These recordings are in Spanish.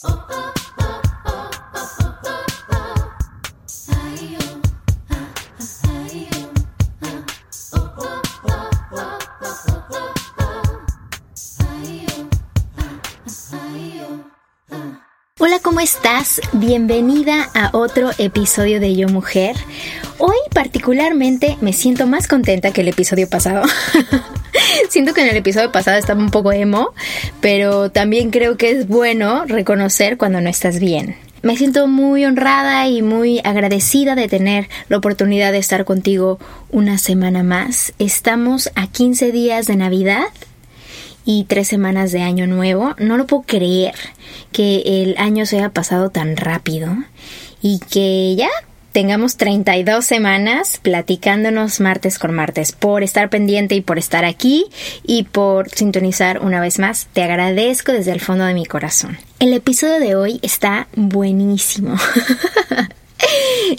Hola, ¿cómo estás? Bienvenida a otro episodio de Yo Mujer. Hoy particularmente me siento más contenta que el episodio pasado. Siento que en el episodio pasado estaba un poco emo, pero también creo que es bueno reconocer cuando no estás bien. Me siento muy honrada y muy agradecida de tener la oportunidad de estar contigo una semana más. Estamos a 15 días de Navidad y tres semanas de año nuevo. No lo puedo creer que el año se haya pasado tan rápido y que ya tengamos 32 semanas platicándonos martes con martes. Por estar pendiente y por estar aquí y por sintonizar una vez más, te agradezco desde el fondo de mi corazón. El episodio de hoy está buenísimo.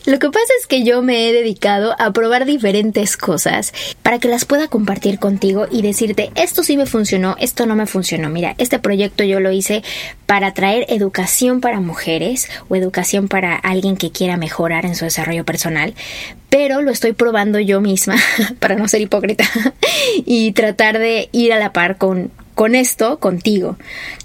Lo que pasa es que yo me he dedicado a probar diferentes cosas para que las pueda compartir contigo y decirte esto sí me funcionó, esto no me funcionó. Mira, este proyecto yo lo hice para traer educación para mujeres o educación para alguien que quiera mejorar en su desarrollo personal, pero lo estoy probando yo misma para no ser hipócrita y tratar de ir a la par con con esto contigo.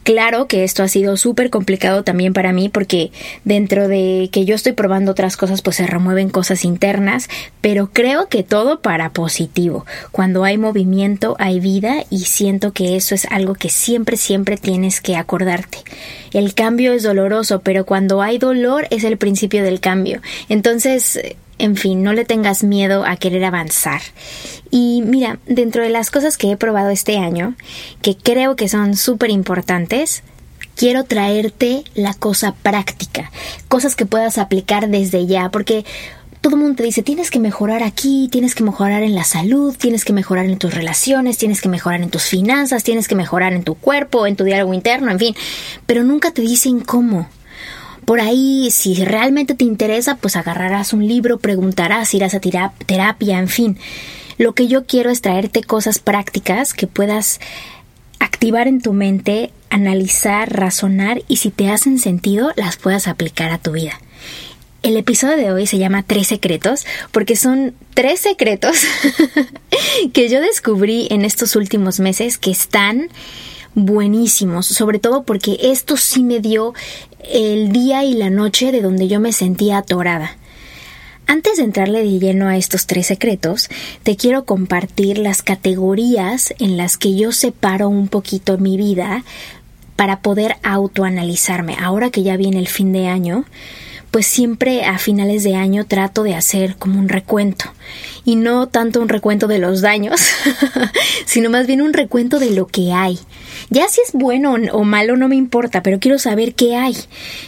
Claro que esto ha sido súper complicado también para mí porque dentro de que yo estoy probando otras cosas pues se remueven cosas internas, pero creo que todo para positivo. Cuando hay movimiento hay vida y siento que eso es algo que siempre siempre tienes que acordarte. El cambio es doloroso, pero cuando hay dolor es el principio del cambio. Entonces en fin, no le tengas miedo a querer avanzar. Y mira, dentro de las cosas que he probado este año, que creo que son súper importantes, quiero traerte la cosa práctica, cosas que puedas aplicar desde ya, porque todo el mundo te dice, tienes que mejorar aquí, tienes que mejorar en la salud, tienes que mejorar en tus relaciones, tienes que mejorar en tus finanzas, tienes que mejorar en tu cuerpo, en tu diálogo interno, en fin, pero nunca te dicen cómo. Por ahí, si realmente te interesa, pues agarrarás un libro, preguntarás, irás a terapia, en fin. Lo que yo quiero es traerte cosas prácticas que puedas activar en tu mente, analizar, razonar y si te hacen sentido, las puedas aplicar a tu vida. El episodio de hoy se llama Tres secretos porque son tres secretos que yo descubrí en estos últimos meses que están buenísimos, sobre todo porque esto sí me dio el día y la noche de donde yo me sentía atorada. Antes de entrarle de lleno a estos tres secretos, te quiero compartir las categorías en las que yo separo un poquito mi vida para poder autoanalizarme. Ahora que ya viene el fin de año, pues siempre a finales de año trato de hacer como un recuento. Y no tanto un recuento de los daños, sino más bien un recuento de lo que hay. Ya si es bueno o malo no me importa, pero quiero saber qué hay.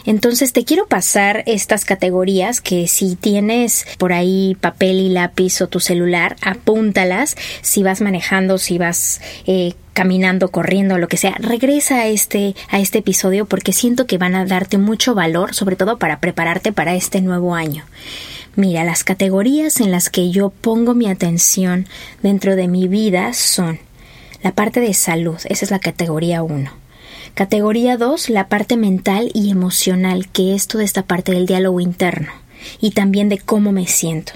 Entonces te quiero pasar estas categorías que si tienes por ahí papel y lápiz o tu celular, apúntalas. Si vas manejando, si vas eh, caminando, corriendo, lo que sea, regresa a este, a este episodio porque siento que van a darte mucho valor, sobre todo para prepararte para este nuevo año. Mira, las categorías en las que yo pongo mi atención dentro de mi vida son la parte de salud, esa es la categoría 1. Categoría 2, la parte mental y emocional, que es toda esta parte del diálogo interno y también de cómo me siento.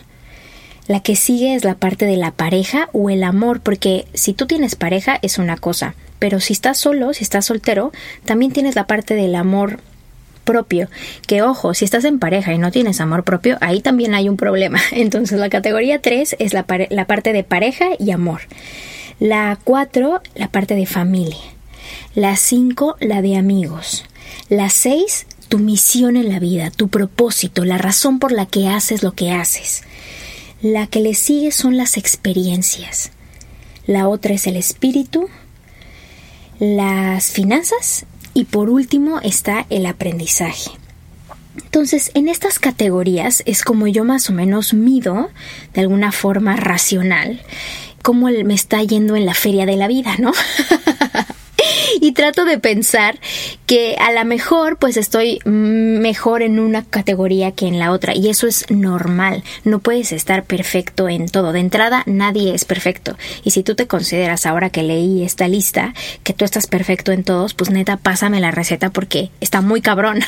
La que sigue es la parte de la pareja o el amor, porque si tú tienes pareja es una cosa, pero si estás solo, si estás soltero, también tienes la parte del amor propio. Que ojo, si estás en pareja y no tienes amor propio, ahí también hay un problema. Entonces la categoría 3 es la, la parte de pareja y amor. La 4, la parte de familia. La 5, la de amigos. La 6, tu misión en la vida, tu propósito, la razón por la que haces lo que haces. La que le sigue son las experiencias. La otra es el espíritu, las finanzas y por último está el aprendizaje. Entonces, en estas categorías es como yo más o menos mido de alguna forma racional cómo me está yendo en la feria de la vida, ¿no? y trato de pensar que a lo mejor pues estoy mejor en una categoría que en la otra y eso es normal. No puedes estar perfecto en todo. De entrada nadie es perfecto y si tú te consideras ahora que leí esta lista que tú estás perfecto en todos, pues neta pásame la receta porque está muy cabrón.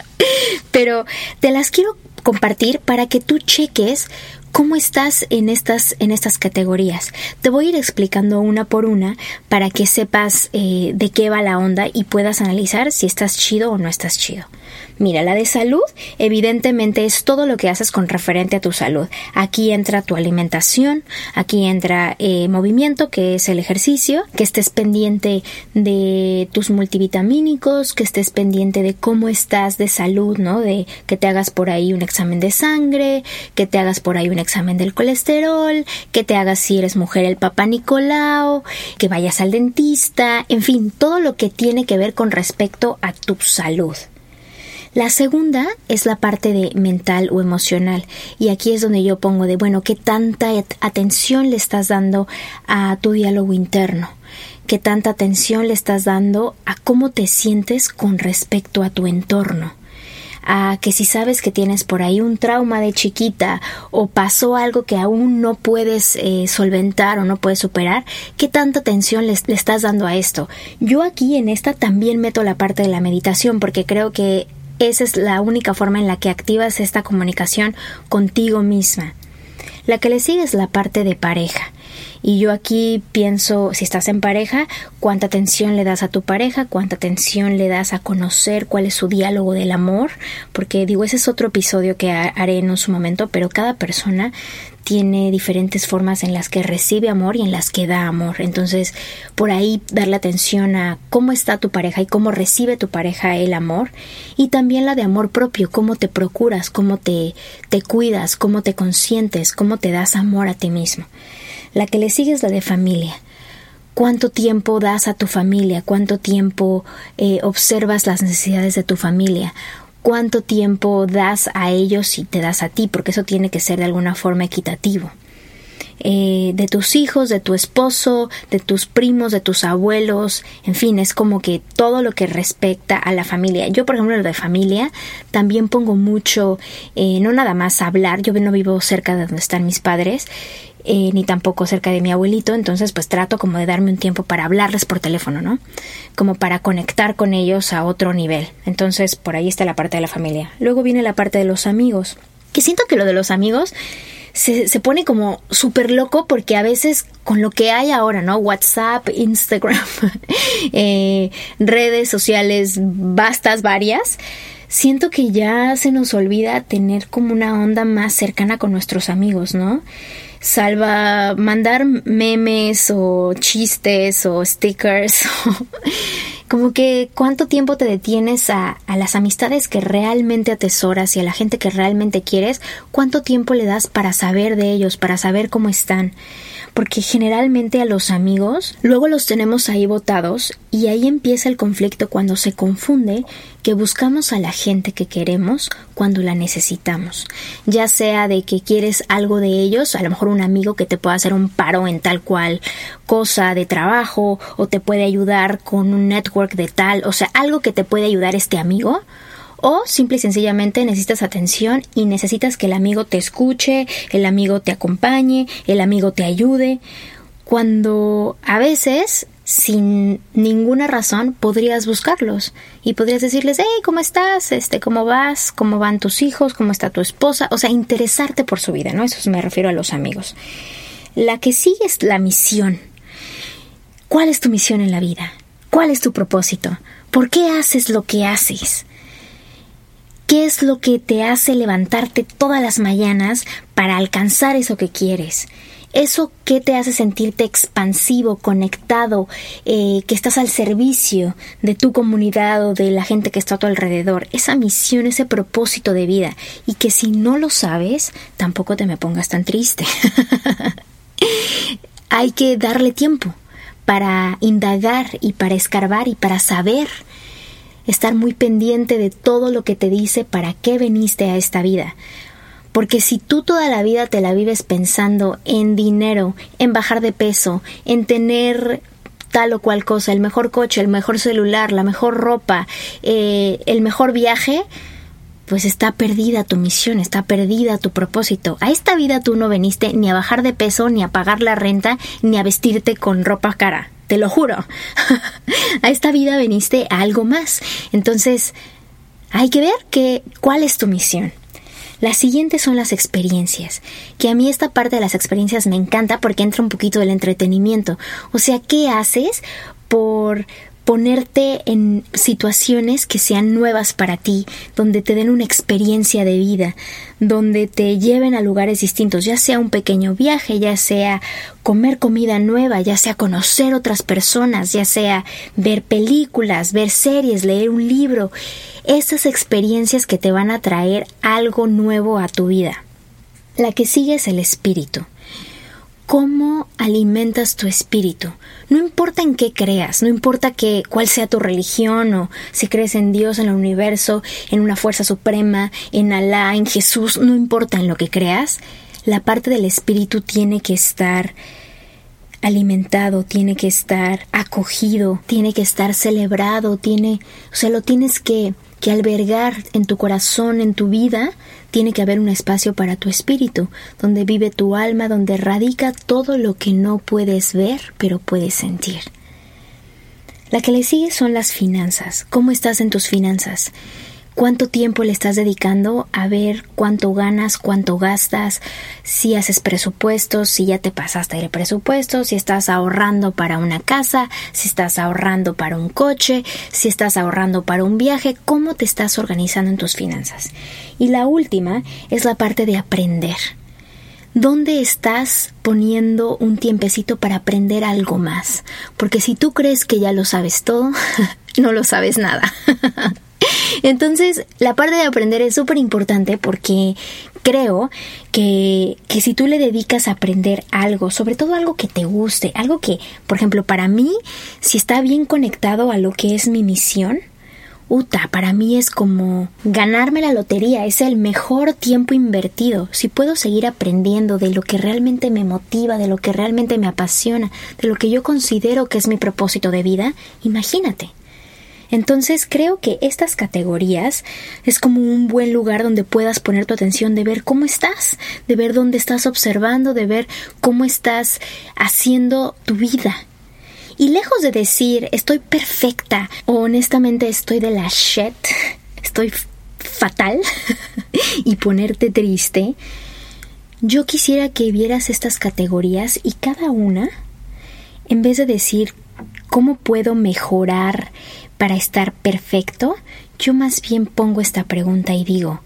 Pero te las quiero compartir para que tú cheques cómo estás en estas, en estas categorías. Te voy a ir explicando una por una para que sepas eh, de qué va la onda y puedas analizar si estás chido o no estás chido. Mira, la de salud evidentemente es todo lo que haces con referente a tu salud. Aquí entra tu alimentación, aquí entra eh, movimiento, que es el ejercicio, que estés pendiente de tus multivitamínicos, que estés pendiente de cómo estás de salud, ¿no? De que te hagas por ahí un examen de sangre, que te hagas por ahí un examen del colesterol, que te hagas si eres mujer el papá Nicolau, que vayas al dentista, en fin, todo lo que tiene que ver con respecto a tu salud. La segunda es la parte de mental o emocional y aquí es donde yo pongo de bueno, qué tanta atención le estás dando a tu diálogo interno, qué tanta atención le estás dando a cómo te sientes con respecto a tu entorno a que si sabes que tienes por ahí un trauma de chiquita o pasó algo que aún no puedes eh, solventar o no puedes superar, ¿qué tanta atención le, le, estás dando a esto? Yo aquí en esta también meto la parte de la meditación porque creo que esa es la única forma en la que activas esta comunicación contigo misma. La que le sigue es la parte de pareja. Y yo aquí pienso, si estás en pareja, cuánta atención le das a tu pareja, cuánta atención le das a conocer cuál es su diálogo del amor, porque digo, ese es otro episodio que haré en su momento, pero cada persona tiene diferentes formas en las que recibe amor y en las que da amor. Entonces, por ahí darle atención a cómo está tu pareja y cómo recibe tu pareja el amor. Y también la de amor propio, cómo te procuras, cómo te, te cuidas, cómo te consientes, cómo te das amor a ti mismo. La que le sigue es la de familia. ¿Cuánto tiempo das a tu familia? ¿Cuánto tiempo eh, observas las necesidades de tu familia? Cuánto tiempo das a ellos y te das a ti, porque eso tiene que ser de alguna forma equitativo. Eh, de tus hijos, de tu esposo, de tus primos, de tus abuelos, en fin, es como que todo lo que respecta a la familia. Yo, por ejemplo, lo de familia, también pongo mucho, eh, no nada más hablar, yo no vivo cerca de donde están mis padres, eh, ni tampoco cerca de mi abuelito, entonces pues trato como de darme un tiempo para hablarles por teléfono, ¿no? Como para conectar con ellos a otro nivel. Entonces por ahí está la parte de la familia. Luego viene la parte de los amigos, que siento que lo de los amigos se, se pone como súper loco porque a veces con lo que hay ahora, ¿no? WhatsApp, Instagram, eh, redes sociales, bastas varias, siento que ya se nos olvida tener como una onda más cercana con nuestros amigos, ¿no? Salva mandar memes o chistes o stickers como que cuánto tiempo te detienes a, a, las amistades que realmente atesoras y a la gente que realmente quieres, cuánto tiempo le das para saber de ellos, para saber cómo están porque generalmente a los amigos luego los tenemos ahí votados y ahí empieza el conflicto cuando se confunde que buscamos a la gente que queremos cuando la necesitamos, ya sea de que quieres algo de ellos, a lo mejor un amigo que te pueda hacer un paro en tal cual cosa de trabajo o te puede ayudar con un network de tal, o sea, algo que te puede ayudar este amigo, o simple y sencillamente necesitas atención y necesitas que el amigo te escuche, el amigo te acompañe, el amigo te ayude, cuando a veces sin ninguna razón podrías buscarlos y podrías decirles, hey, ¿cómo estás? Este, ¿cómo vas? ¿Cómo van tus hijos? ¿Cómo está tu esposa? O sea, interesarte por su vida, ¿no? Eso me refiero a los amigos. La que sigue es la misión. ¿Cuál es tu misión en la vida? ¿Cuál es tu propósito? ¿Por qué haces lo que haces? ¿Qué es lo que te hace levantarte todas las mañanas para alcanzar eso que quieres? Eso que te hace sentirte expansivo, conectado, eh, que estás al servicio de tu comunidad o de la gente que está a tu alrededor. Esa misión, ese propósito de vida. Y que si no lo sabes, tampoco te me pongas tan triste. Hay que darle tiempo para indagar y para escarbar y para saber estar muy pendiente de todo lo que te dice para qué veniste a esta vida. Porque si tú toda la vida te la vives pensando en dinero, en bajar de peso, en tener tal o cual cosa, el mejor coche, el mejor celular, la mejor ropa, eh, el mejor viaje, pues está perdida tu misión, está perdida tu propósito. A esta vida tú no veniste ni a bajar de peso, ni a pagar la renta, ni a vestirte con ropa cara. Te lo juro. a esta vida veniste a algo más. Entonces, hay que ver que, cuál es tu misión. Las siguientes son las experiencias, que a mí esta parte de las experiencias me encanta porque entra un poquito del entretenimiento. O sea, ¿qué haces por ponerte en situaciones que sean nuevas para ti, donde te den una experiencia de vida, donde te lleven a lugares distintos, ya sea un pequeño viaje, ya sea comer comida nueva, ya sea conocer otras personas, ya sea ver películas, ver series, leer un libro, esas experiencias que te van a traer algo nuevo a tu vida. La que sigue es el espíritu cómo alimentas tu espíritu. No importa en qué creas, no importa que, cuál sea tu religión o si crees en Dios, en el universo, en una fuerza suprema, en Alá, en Jesús, no importa en lo que creas, la parte del espíritu tiene que estar alimentado, tiene que estar acogido, tiene que estar celebrado, tiene, o sea, lo tienes que que albergar en tu corazón, en tu vida, tiene que haber un espacio para tu espíritu, donde vive tu alma, donde radica todo lo que no puedes ver, pero puedes sentir. La que le sigue son las finanzas. ¿Cómo estás en tus finanzas? Cuánto tiempo le estás dedicando a ver cuánto ganas, cuánto gastas, si haces presupuestos, si ya te pasaste el presupuesto, si estás ahorrando para una casa, si estás ahorrando para un coche, si estás ahorrando para un viaje, cómo te estás organizando en tus finanzas. Y la última es la parte de aprender. ¿Dónde estás poniendo un tiempecito para aprender algo más? Porque si tú crees que ya lo sabes todo, no lo sabes nada. Entonces, la parte de aprender es súper importante porque creo que, que, si tú le dedicas a aprender algo, sobre todo algo que te guste, algo que, por ejemplo, para mí, si está bien conectado a lo que es mi misión, Uta, para mí es como ganarme la lotería, es el mejor tiempo invertido. Si puedo seguir aprendiendo de lo que realmente me motiva, de lo que realmente me apasiona, de lo que yo considero que es mi propósito de vida, imagínate. Entonces creo que estas categorías es como un buen lugar donde puedas poner tu atención de ver cómo estás, de ver dónde estás observando, de ver cómo estás haciendo tu vida. Y lejos de decir estoy perfecta o honestamente estoy de la shit, estoy fatal y ponerte triste, yo quisiera que vieras estas categorías y cada una, en vez de decir cómo puedo mejorar para estar perfecto, yo más bien pongo esta pregunta y digo,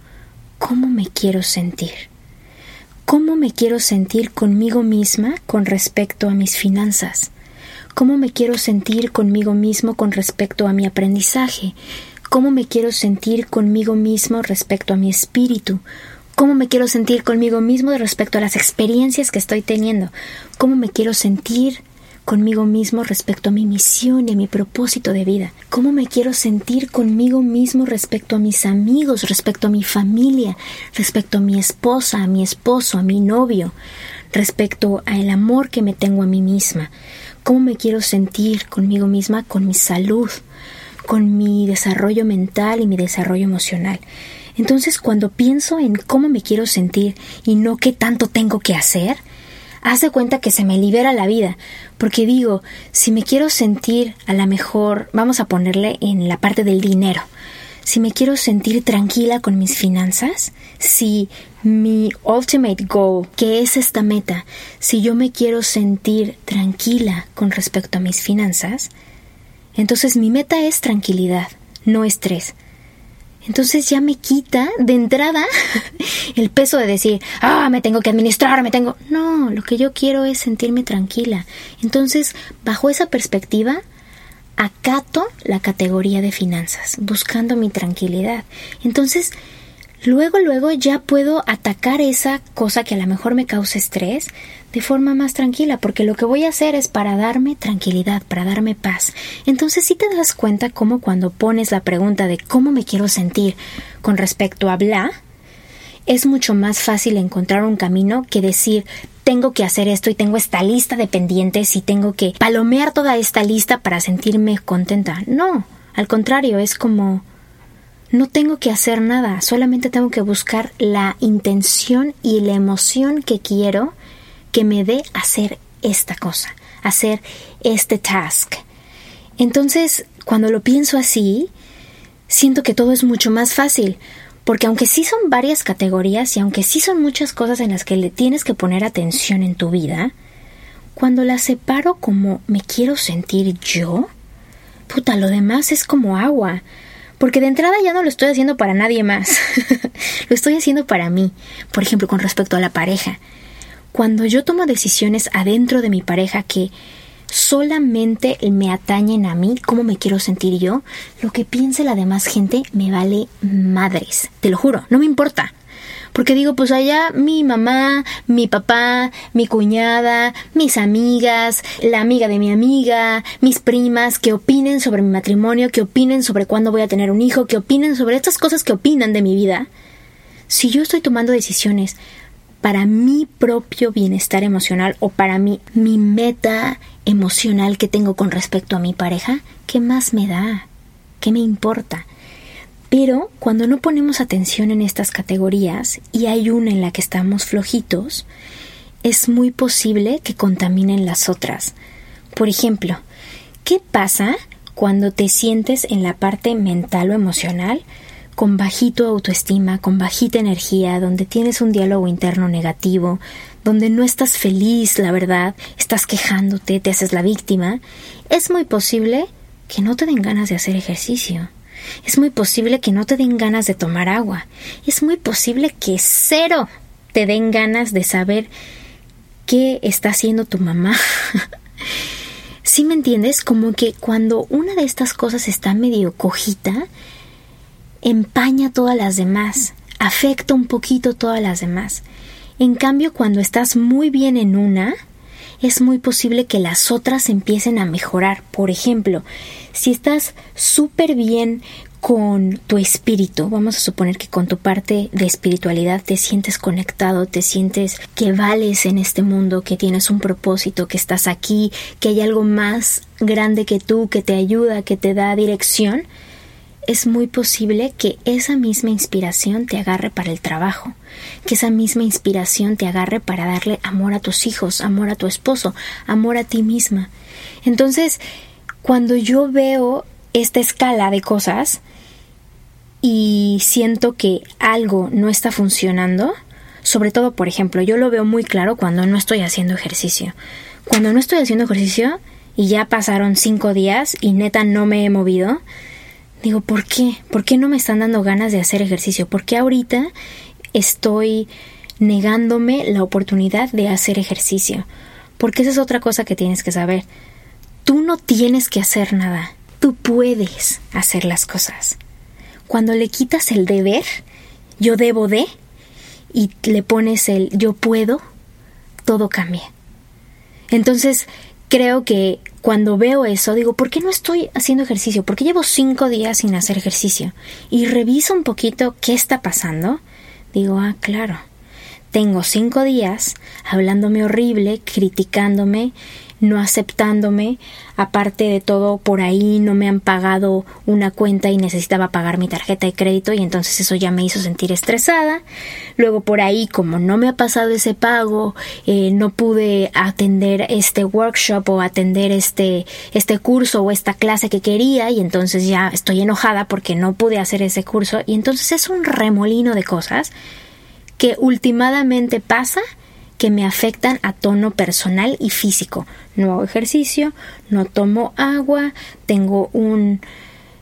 ¿cómo me quiero sentir? ¿Cómo me quiero sentir conmigo misma con respecto a mis finanzas? ¿Cómo me quiero sentir conmigo mismo con respecto a mi aprendizaje? ¿Cómo me quiero sentir conmigo mismo respecto a mi espíritu? ¿Cómo me quiero sentir conmigo mismo respecto a las experiencias que estoy teniendo? ¿Cómo me quiero sentir conmigo mismo respecto a mi misión y a mi propósito de vida? ¿Cómo me quiero sentir conmigo mismo respecto a mis amigos, respecto a mi familia, respecto a mi esposa, a mi esposo, a mi novio, respecto al amor que me tengo a mí misma? ¿Cómo me quiero sentir conmigo misma, con mi salud, con mi desarrollo mental y mi desarrollo emocional? Entonces, cuando pienso en cómo me quiero sentir y no qué tanto tengo que hacer, Hace cuenta que se me libera la vida, porque digo, si me quiero sentir a la mejor, vamos a ponerle en la parte del dinero, si me quiero sentir tranquila con mis finanzas, si mi ultimate goal, que es esta meta, si yo me quiero sentir tranquila con respecto a mis finanzas, entonces mi meta es tranquilidad, no estrés. Entonces ya me quita de entrada el peso de decir, ah, me tengo que administrar, me tengo... No, lo que yo quiero es sentirme tranquila. Entonces, bajo esa perspectiva, acato la categoría de finanzas, buscando mi tranquilidad. Entonces, luego, luego ya puedo atacar esa cosa que a lo mejor me causa estrés de forma más tranquila, porque lo que voy a hacer es para darme tranquilidad, para darme paz. Entonces, si te das cuenta cómo cuando pones la pregunta de cómo me quiero sentir con respecto a bla, es mucho más fácil encontrar un camino que decir tengo que hacer esto y tengo esta lista de pendientes y tengo que palomear toda esta lista para sentirme contenta. No, al contrario, es como no tengo que hacer nada, solamente tengo que buscar la intención y la emoción que quiero que me dé hacer esta cosa, hacer este task. Entonces, cuando lo pienso así, siento que todo es mucho más fácil, porque aunque sí son varias categorías y aunque sí son muchas cosas en las que le tienes que poner atención en tu vida, cuando las separo como me quiero sentir yo, puta, lo demás es como agua. Porque de entrada ya no lo estoy haciendo para nadie más. lo estoy haciendo para mí. Por ejemplo, con respecto a la pareja. Cuando yo tomo decisiones adentro de mi pareja que solamente me atañen a mí, cómo me quiero sentir yo, lo que piense la demás gente me vale madres. Te lo juro, no me importa. Porque digo, pues allá mi mamá, mi papá, mi cuñada, mis amigas, la amiga de mi amiga, mis primas, que opinen sobre mi matrimonio, que opinen sobre cuándo voy a tener un hijo, que opinen sobre estas cosas que opinan de mi vida. Si yo estoy tomando decisiones para mi propio bienestar emocional o para mi, mi meta emocional que tengo con respecto a mi pareja, ¿qué más me da? ¿Qué me importa? Pero cuando no ponemos atención en estas categorías y hay una en la que estamos flojitos, es muy posible que contaminen las otras. Por ejemplo, ¿qué pasa cuando te sientes en la parte mental o emocional con bajito autoestima, con bajita energía, donde tienes un diálogo interno negativo, donde no estás feliz, la verdad, estás quejándote, te haces la víctima? Es muy posible que no te den ganas de hacer ejercicio es muy posible que no te den ganas de tomar agua. Es muy posible que cero te den ganas de saber qué está haciendo tu mamá. ¿Sí me entiendes? Como que cuando una de estas cosas está medio cojita, empaña todas las demás, afecta un poquito todas las demás. En cambio, cuando estás muy bien en una, es muy posible que las otras empiecen a mejorar. Por ejemplo, si estás súper bien con tu espíritu, vamos a suponer que con tu parte de espiritualidad te sientes conectado, te sientes que vales en este mundo, que tienes un propósito, que estás aquí, que hay algo más grande que tú, que te ayuda, que te da dirección, es muy posible que esa misma inspiración te agarre para el trabajo, que esa misma inspiración te agarre para darle amor a tus hijos, amor a tu esposo, amor a ti misma. Entonces, cuando yo veo esta escala de cosas y siento que algo no está funcionando, sobre todo, por ejemplo, yo lo veo muy claro cuando no estoy haciendo ejercicio. Cuando no estoy haciendo ejercicio y ya pasaron cinco días y neta no me he movido, Digo, ¿por qué? ¿Por qué no me están dando ganas de hacer ejercicio? ¿Por qué ahorita estoy negándome la oportunidad de hacer ejercicio? Porque esa es otra cosa que tienes que saber. Tú no tienes que hacer nada. Tú puedes hacer las cosas. Cuando le quitas el deber, yo debo de, y le pones el yo puedo, todo cambia. Entonces, creo que cuando veo eso, digo, ¿por qué no estoy haciendo ejercicio? ¿Por qué llevo cinco días sin hacer ejercicio? Y reviso un poquito qué está pasando. Digo, ah, claro, tengo cinco días hablándome horrible, criticándome no aceptándome, aparte de todo por ahí no me han pagado una cuenta y necesitaba pagar mi tarjeta de crédito y entonces eso ya me hizo sentir estresada. Luego por ahí como no me ha pasado ese pago, eh, no pude atender este workshop o atender este, este curso o esta clase que quería y entonces ya estoy enojada porque no pude hacer ese curso y entonces es un remolino de cosas que últimamente pasa que me afectan a tono personal y físico. No hago ejercicio, no tomo agua, tengo un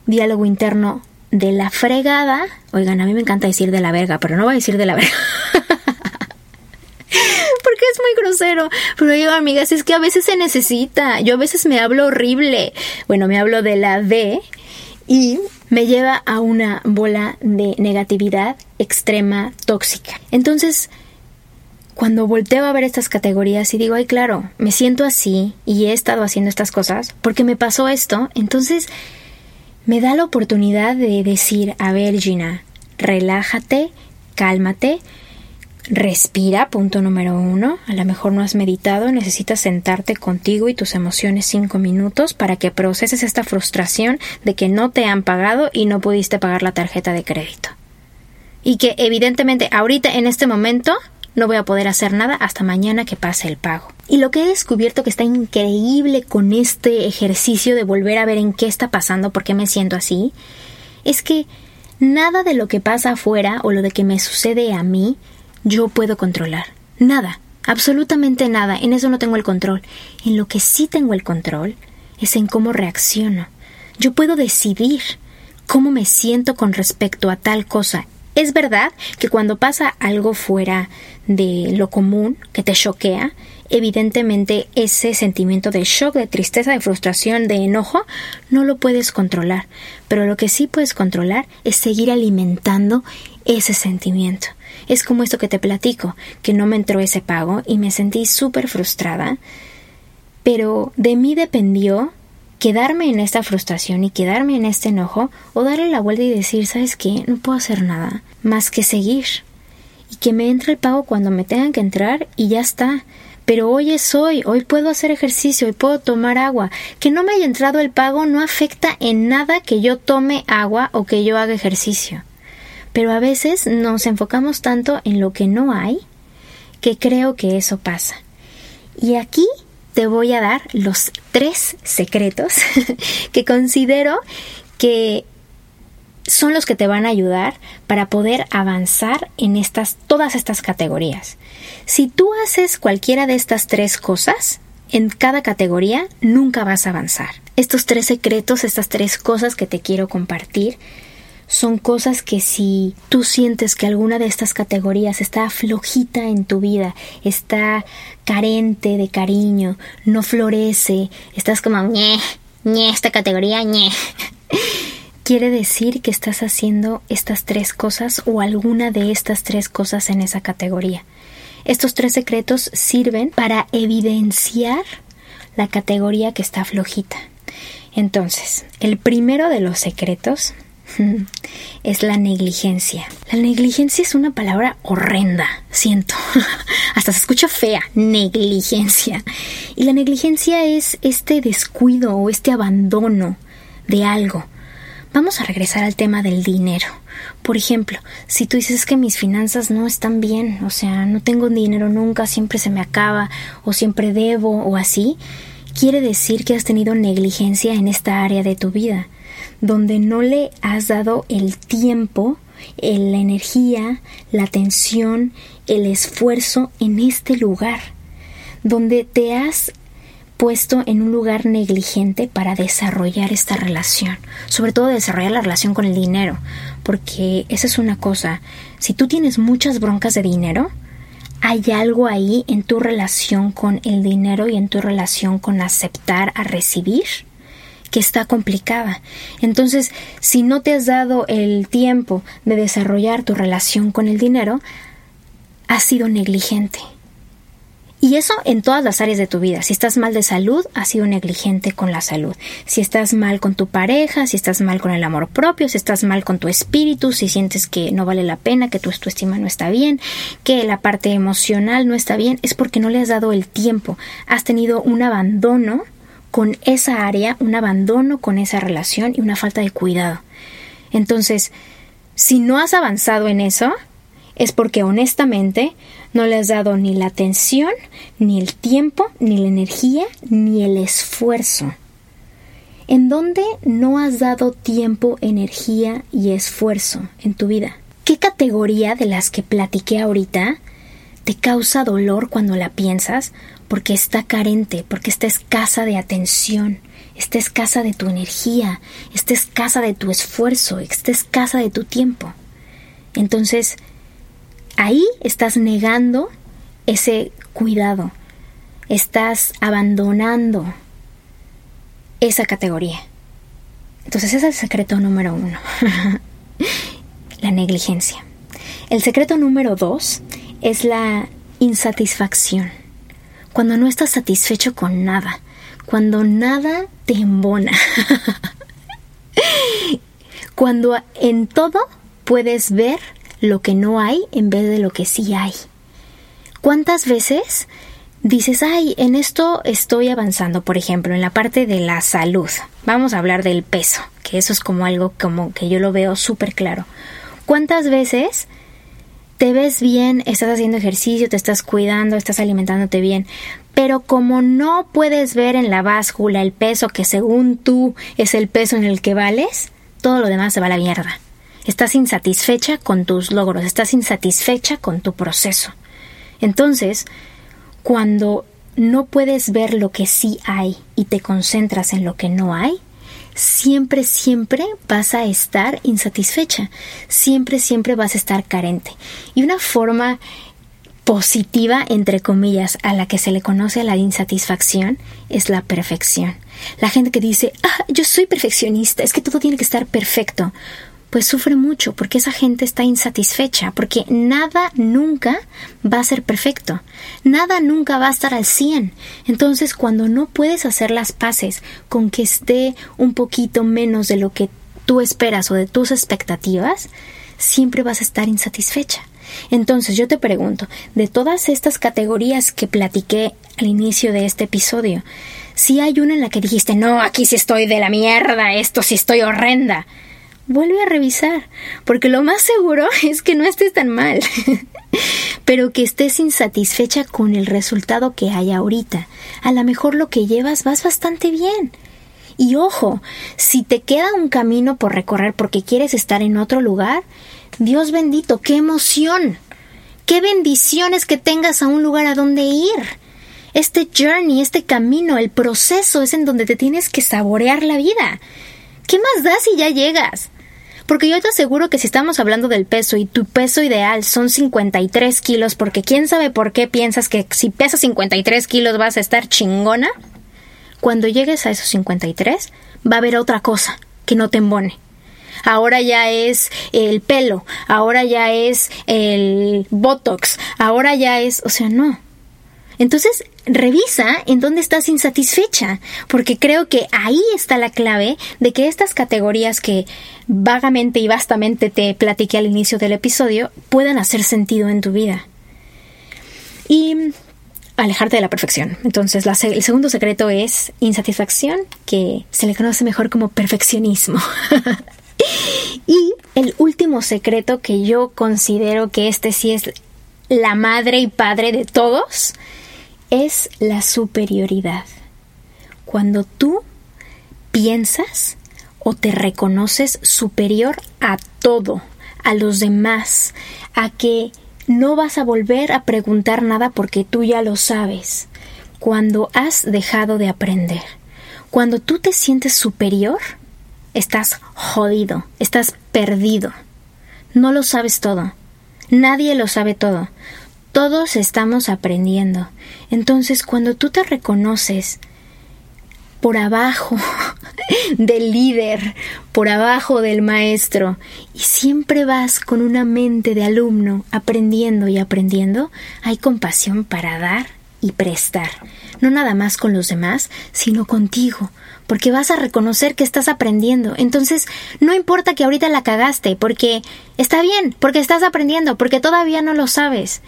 diálogo interno de la fregada. Oigan, a mí me encanta decir de la verga, pero no voy a decir de la verga. Porque es muy grosero. Pero digo, amigas, es que a veces se necesita. Yo a veces me hablo horrible. Bueno, me hablo de la D y me lleva a una bola de negatividad extrema, tóxica. Entonces, cuando volteo a ver estas categorías y digo, ay, claro, me siento así y he estado haciendo estas cosas porque me pasó esto, entonces me da la oportunidad de decir, a ver, Gina, relájate, cálmate, Respira, punto número uno. A lo mejor no has meditado, necesitas sentarte contigo y tus emociones cinco minutos para que proceses esta frustración de que no te han pagado y no pudiste pagar la tarjeta de crédito. Y que evidentemente ahorita en este momento no voy a poder hacer nada hasta mañana que pase el pago. Y lo que he descubierto que está increíble con este ejercicio de volver a ver en qué está pasando, por qué me siento así, es que nada de lo que pasa afuera o lo de que me sucede a mí yo puedo controlar. Nada, absolutamente nada. En eso no tengo el control. En lo que sí tengo el control es en cómo reacciono. Yo puedo decidir cómo me siento con respecto a tal cosa. Es verdad que cuando pasa algo fuera de lo común, que te choquea, evidentemente ese sentimiento de shock, de tristeza, de frustración, de enojo, no lo puedes controlar. Pero lo que sí puedes controlar es seguir alimentando ese sentimiento. Es como esto que te platico, que no me entró ese pago y me sentí súper frustrada, pero de mí dependió quedarme en esta frustración y quedarme en este enojo o darle la vuelta y decir, ¿sabes qué? No puedo hacer nada más que seguir. Y que me entre el pago cuando me tengan que entrar y ya está. Pero hoy es hoy, hoy puedo hacer ejercicio, hoy puedo tomar agua. Que no me haya entrado el pago no afecta en nada que yo tome agua o que yo haga ejercicio. Pero a veces nos enfocamos tanto en lo que no hay que creo que eso pasa. Y aquí te voy a dar los tres secretos que considero que son los que te van a ayudar para poder avanzar en estas todas estas categorías. Si tú haces cualquiera de estas tres cosas, en cada categoría nunca vas a avanzar. Estos tres secretos, estas tres cosas que te quiero compartir, son cosas que si tú sientes que alguna de estas categorías está flojita en tu vida, está carente de cariño, no florece, estás como ñe, ñe, esta categoría ñe. Quiere decir que estás haciendo estas tres cosas o alguna de estas tres cosas en esa categoría. Estos tres secretos sirven para evidenciar la categoría que está flojita. Entonces, el primero de los secretos es la negligencia. La negligencia es una palabra horrenda, siento. Hasta se escucha fea, negligencia. Y la negligencia es este descuido o este abandono de algo. Vamos a regresar al tema del dinero. Por ejemplo, si tú dices que mis finanzas no están bien, o sea, no tengo dinero nunca, siempre se me acaba, o siempre debo, o así, quiere decir que has tenido negligencia en esta área de tu vida donde no le has dado el tiempo, la energía, la atención, el esfuerzo en este lugar, donde te has puesto en un lugar negligente para desarrollar esta relación, sobre todo desarrollar la relación con el dinero, porque esa es una cosa, si tú tienes muchas broncas de dinero, hay algo ahí en tu relación con el dinero y en tu relación con aceptar a recibir que está complicada. Entonces, si no te has dado el tiempo de desarrollar tu relación con el dinero, has sido negligente. Y eso en todas las áreas de tu vida. Si estás mal de salud, has sido negligente con la salud. Si estás mal con tu pareja, si estás mal con el amor propio, si estás mal con tu espíritu, si sientes que no vale la pena, que tu autoestima no está bien, que la parte emocional no está bien, es porque no le has dado el tiempo. Has tenido un abandono con esa área, un abandono con esa relación y una falta de cuidado. Entonces, si no has avanzado en eso, es porque honestamente no le has dado ni la atención, ni el tiempo, ni la energía, ni el esfuerzo. ¿En dónde no has dado tiempo, energía y esfuerzo en tu vida? ¿Qué categoría de las que platiqué ahorita te causa dolor cuando la piensas porque está carente, porque está escasa de atención, está escasa de tu energía, está escasa de tu esfuerzo, está escasa de tu tiempo. Entonces, ahí estás negando ese cuidado, estás abandonando esa categoría. Entonces, ese es el secreto número uno, la negligencia. El secreto número dos es la insatisfacción cuando no estás satisfecho con nada, cuando nada te embona, cuando en todo puedes ver lo que no hay en vez de lo que sí hay. ¿Cuántas veces dices, ay, en esto estoy avanzando, por ejemplo, en la parte de la salud? Vamos a hablar del peso, que eso es como algo como que yo lo veo súper claro. ¿Cuántas veces te ves bien, estás haciendo ejercicio, te estás cuidando, estás alimentándote bien, pero como no puedes ver en la báscula el peso que según tú es el peso en el que vales, todo lo demás se va a la mierda. Estás insatisfecha con tus logros, estás insatisfecha con tu proceso. Entonces, cuando no puedes ver lo que sí hay y te concentras en lo que no hay, siempre, siempre vas a estar insatisfecha, siempre, siempre vas a estar carente. Y una forma positiva, entre comillas, a la que se le conoce la insatisfacción es la perfección. La gente que dice, ah, yo soy perfeccionista, es que todo tiene que estar perfecto pues sufre mucho porque esa gente está insatisfecha, porque nada nunca va a ser perfecto, nada nunca va a estar al 100. Entonces, cuando no puedes hacer las paces con que esté un poquito menos de lo que tú esperas o de tus expectativas, siempre vas a estar insatisfecha. Entonces yo te pregunto, de todas estas categorías que platiqué al inicio de este episodio, si hay una en la que dijiste, no, aquí sí estoy de la mierda, esto sí estoy horrenda, vuelve a revisar, porque lo más seguro es que no estés tan mal, pero que estés insatisfecha con el resultado que hay ahorita. A lo mejor lo que llevas vas bastante bien. Y ojo, si te queda un camino por recorrer porque quieres estar en otro lugar, Dios bendito, qué emoción. Qué bendiciones que tengas a un lugar a donde ir. Este journey, este camino, el proceso es en donde te tienes que saborear la vida. ¿Qué más da si ya llegas? Porque yo te aseguro que si estamos hablando del peso y tu peso ideal son 53 kilos, porque quién sabe por qué piensas que si pesas 53 kilos vas a estar chingona, cuando llegues a esos 53 va a haber otra cosa que no te embone. Ahora ya es el pelo, ahora ya es el botox, ahora ya es, o sea, no. Entonces, revisa en dónde estás insatisfecha, porque creo que ahí está la clave de que estas categorías que vagamente y vastamente te platiqué al inicio del episodio puedan hacer sentido en tu vida. Y alejarte de la perfección. Entonces, el segundo secreto es insatisfacción, que se le conoce mejor como perfeccionismo. y el último secreto que yo considero que este sí es la madre y padre de todos, es la superioridad. Cuando tú piensas o te reconoces superior a todo, a los demás, a que no vas a volver a preguntar nada porque tú ya lo sabes, cuando has dejado de aprender, cuando tú te sientes superior, estás jodido, estás perdido. No lo sabes todo. Nadie lo sabe todo. Todos estamos aprendiendo. Entonces, cuando tú te reconoces por abajo del líder, por abajo del maestro, y siempre vas con una mente de alumno aprendiendo y aprendiendo, hay compasión para dar y prestar, no nada más con los demás, sino contigo, porque vas a reconocer que estás aprendiendo. Entonces, no importa que ahorita la cagaste, porque está bien, porque estás aprendiendo, porque todavía no lo sabes.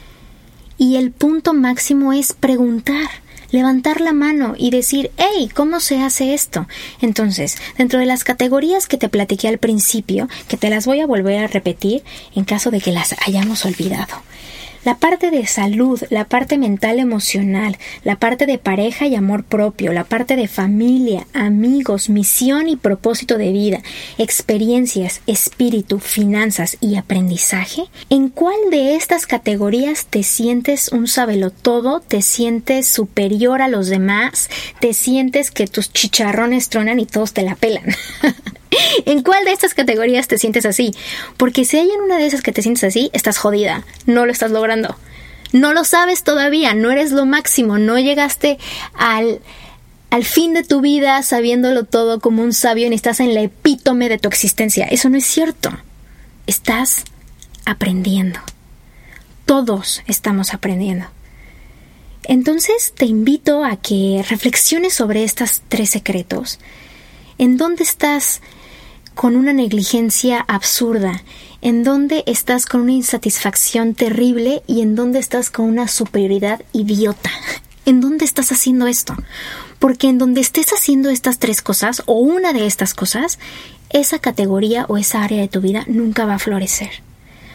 Y el punto máximo es preguntar, levantar la mano y decir, hey, ¿cómo se hace esto? Entonces, dentro de las categorías que te platiqué al principio, que te las voy a volver a repetir en caso de que las hayamos olvidado la parte de salud, la parte mental emocional, la parte de pareja y amor propio, la parte de familia, amigos, misión y propósito de vida, experiencias, espíritu, finanzas y aprendizaje, ¿en cuál de estas categorías te sientes un todo, te sientes superior a los demás, te sientes que tus chicharrones tronan y todos te la pelan? ¿En cuál de estas categorías te sientes así? Porque si hay en una de esas que te sientes así, estás jodida, no lo estás logrando. No lo sabes todavía, no eres lo máximo, no llegaste al, al fin de tu vida sabiéndolo todo como un sabio ni estás en la epítome de tu existencia. Eso no es cierto. Estás aprendiendo. Todos estamos aprendiendo. Entonces te invito a que reflexiones sobre estos tres secretos. ¿En dónde estás con una negligencia absurda, en dónde estás con una insatisfacción terrible y en dónde estás con una superioridad idiota. ¿En dónde estás haciendo esto? Porque en donde estés haciendo estas tres cosas o una de estas cosas, esa categoría o esa área de tu vida nunca va a florecer.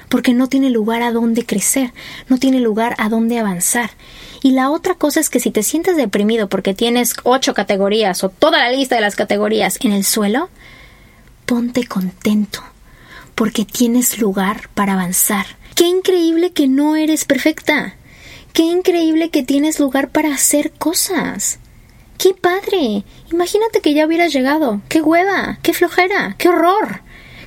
Porque no tiene lugar a dónde crecer, no tiene lugar a dónde avanzar. Y la otra cosa es que si te sientes deprimido porque tienes ocho categorías o toda la lista de las categorías en el suelo, ponte contento, porque tienes lugar para avanzar. Qué increíble que no eres perfecta. Qué increíble que tienes lugar para hacer cosas. ¡Qué padre! Imagínate que ya hubieras llegado. ¡Qué hueva! ¡Qué flojera! ¡Qué horror!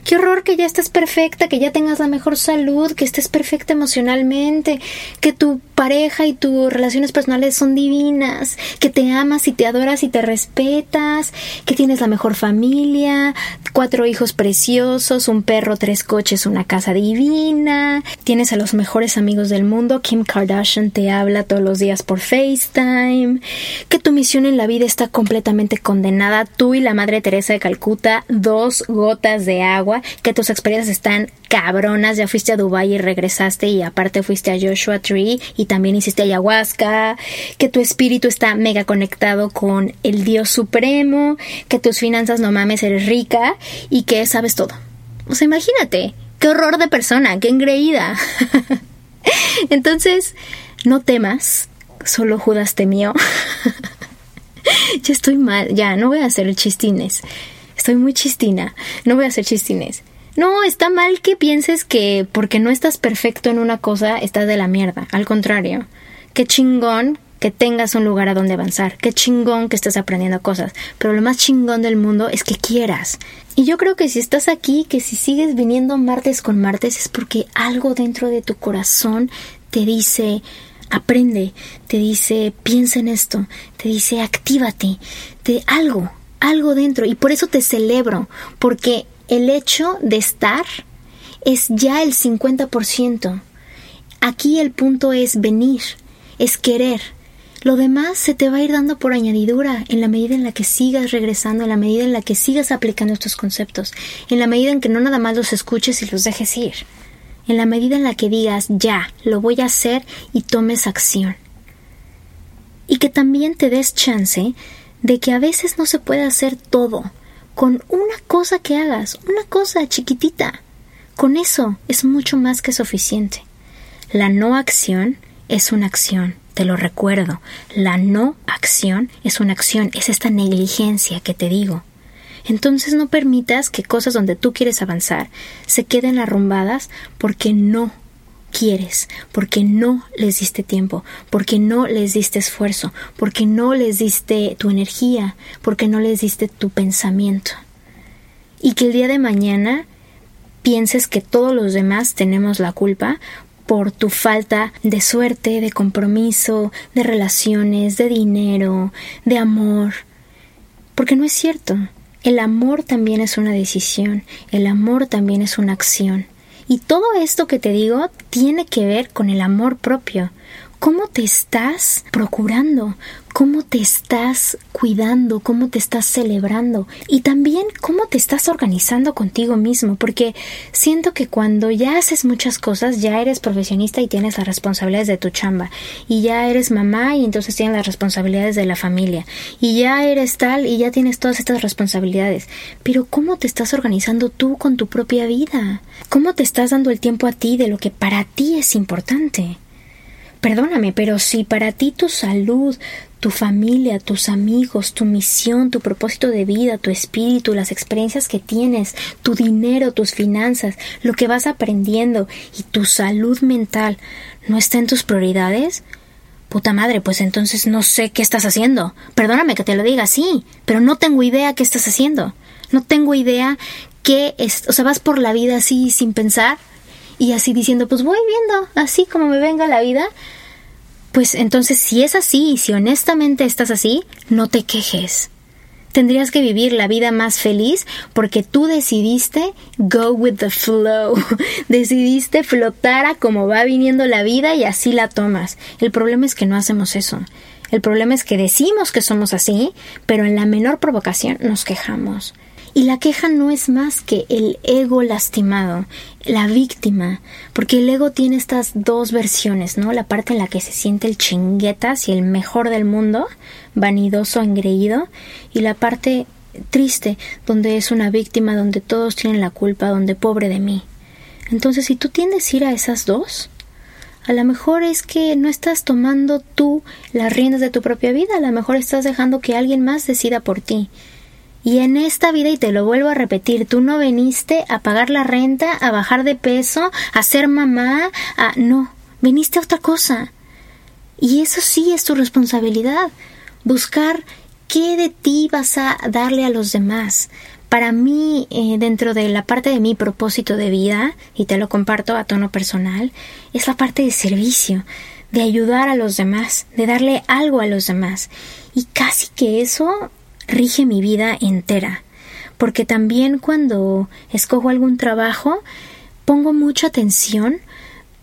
Qué horror que ya estés perfecta, que ya tengas la mejor salud, que estés perfecta emocionalmente, que tu pareja y tus relaciones personales son divinas, que te amas y te adoras y te respetas, que tienes la mejor familia, cuatro hijos preciosos, un perro, tres coches, una casa divina, tienes a los mejores amigos del mundo, Kim Kardashian te habla todos los días por FaceTime, que tu misión en la vida está completamente condenada, tú y la Madre Teresa de Calcuta, dos gotas de agua, que tus experiencias están cabronas, ya fuiste a Dubai y regresaste y aparte fuiste a Joshua Tree y también hiciste ayahuasca, que tu espíritu está mega conectado con el Dios Supremo, que tus finanzas no mames, eres rica y que sabes todo. O sea, imagínate, qué horror de persona, qué engreída. Entonces, no temas, solo Judas temió. ya estoy mal, ya, no voy a hacer chistines. Estoy muy chistina. No voy a hacer chistines. No, está mal que pienses que porque no estás perfecto en una cosa, estás de la mierda. Al contrario. Qué chingón que tengas un lugar a donde avanzar. Qué chingón que estés aprendiendo cosas. Pero lo más chingón del mundo es que quieras. Y yo creo que si estás aquí, que si sigues viniendo martes con martes, es porque algo dentro de tu corazón te dice, aprende, te dice, piensa en esto, te dice, actívate, te algo, algo dentro y por eso te celebro, porque el hecho de estar es ya el 50%. Aquí el punto es venir, es querer. Lo demás se te va a ir dando por añadidura en la medida en la que sigas regresando, en la medida en la que sigas aplicando estos conceptos, en la medida en que no nada más los escuches y los dejes ir, en la medida en la que digas ya, lo voy a hacer y tomes acción. Y que también te des chance de que a veces no se puede hacer todo con una cosa que hagas, una cosa chiquitita. Con eso es mucho más que suficiente. La no acción es una acción, te lo recuerdo. La no acción es una acción, es esta negligencia que te digo. Entonces no permitas que cosas donde tú quieres avanzar se queden arrumbadas porque no quieres, porque no les diste tiempo, porque no les diste esfuerzo, porque no les diste tu energía, porque no les diste tu pensamiento. Y que el día de mañana pienses que todos los demás tenemos la culpa por tu falta de suerte, de compromiso, de relaciones, de dinero, de amor. Porque no es cierto. El amor también es una decisión, el amor también es una acción. Y todo esto que te digo tiene que ver con el amor propio. ¿Cómo te estás procurando? ¿Cómo te estás cuidando? ¿Cómo te estás celebrando? Y también cómo te estás organizando contigo mismo, porque siento que cuando ya haces muchas cosas, ya eres profesionista y tienes las responsabilidades de tu chamba, y ya eres mamá y entonces tienes las responsabilidades de la familia, y ya eres tal y ya tienes todas estas responsabilidades. Pero ¿cómo te estás organizando tú con tu propia vida? ¿Cómo te estás dando el tiempo a ti de lo que para ti es importante? Perdóname, pero si para ti tu salud, tu familia, tus amigos, tu misión, tu propósito de vida, tu espíritu, las experiencias que tienes, tu dinero, tus finanzas, lo que vas aprendiendo y tu salud mental no está en tus prioridades, puta madre, pues entonces no sé qué estás haciendo. Perdóname que te lo diga así, pero no tengo idea qué estás haciendo. No tengo idea qué es, o sea, vas por la vida así sin pensar y así diciendo, pues voy viendo así como me venga la vida, pues entonces si es así y si honestamente estás así, no te quejes. Tendrías que vivir la vida más feliz porque tú decidiste go with the flow, decidiste flotar a como va viniendo la vida y así la tomas. El problema es que no hacemos eso. El problema es que decimos que somos así, pero en la menor provocación nos quejamos. Y la queja no es más que el ego lastimado, la víctima, porque el ego tiene estas dos versiones, ¿no? La parte en la que se siente el chinguetas y el mejor del mundo, vanidoso, engreído, y la parte triste, donde es una víctima, donde todos tienen la culpa, donde pobre de mí. Entonces, si tú tiendes a ir a esas dos, a lo mejor es que no estás tomando tú las riendas de tu propia vida, a lo mejor estás dejando que alguien más decida por ti. Y en esta vida, y te lo vuelvo a repetir, tú no veniste a pagar la renta, a bajar de peso, a ser mamá, a... no, viniste a otra cosa. Y eso sí es tu responsabilidad, buscar qué de ti vas a darle a los demás. Para mí, eh, dentro de la parte de mi propósito de vida, y te lo comparto a tono personal, es la parte de servicio, de ayudar a los demás, de darle algo a los demás. Y casi que eso rige mi vida entera, porque también cuando escojo algún trabajo pongo mucha atención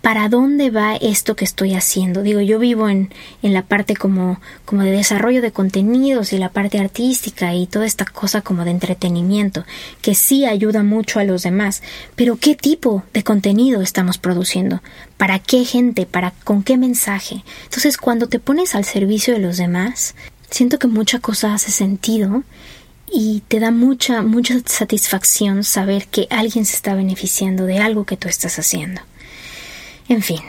para dónde va esto que estoy haciendo. Digo, yo vivo en, en la parte como, como de desarrollo de contenidos y la parte artística y toda esta cosa como de entretenimiento, que sí ayuda mucho a los demás. Pero ¿qué tipo de contenido estamos produciendo? ¿Para qué gente? ¿Para con qué mensaje? Entonces, cuando te pones al servicio de los demás, siento que mucha cosa hace sentido y te da mucha, mucha satisfacción saber que alguien se está beneficiando de algo que tú estás haciendo. En fin,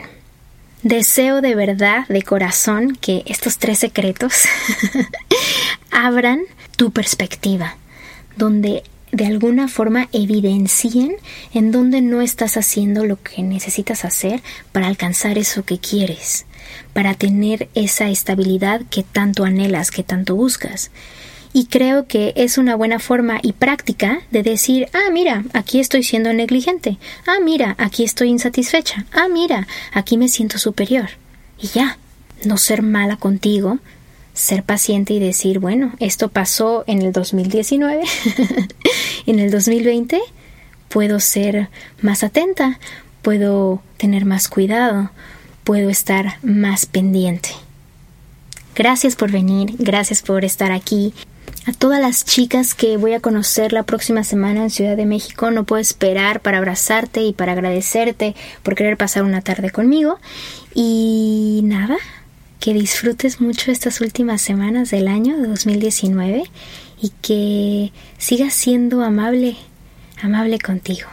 deseo de verdad, de corazón, que estos tres secretos abran tu perspectiva, donde de alguna forma evidencien en dónde no estás haciendo lo que necesitas hacer para alcanzar eso que quieres para tener esa estabilidad que tanto anhelas, que tanto buscas. Y creo que es una buena forma y práctica de decir, ah, mira, aquí estoy siendo negligente, ah, mira, aquí estoy insatisfecha, ah, mira, aquí me siento superior. Y ya, no ser mala contigo, ser paciente y decir, bueno, esto pasó en el 2019, en el 2020 puedo ser más atenta, puedo tener más cuidado, puedo estar más pendiente. Gracias por venir, gracias por estar aquí. A todas las chicas que voy a conocer la próxima semana en Ciudad de México, no puedo esperar para abrazarte y para agradecerte por querer pasar una tarde conmigo. Y nada, que disfrutes mucho estas últimas semanas del año de 2019 y que sigas siendo amable, amable contigo.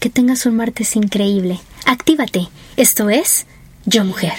Que tengas un martes increíble. Actívate. Esto es yo Mujer.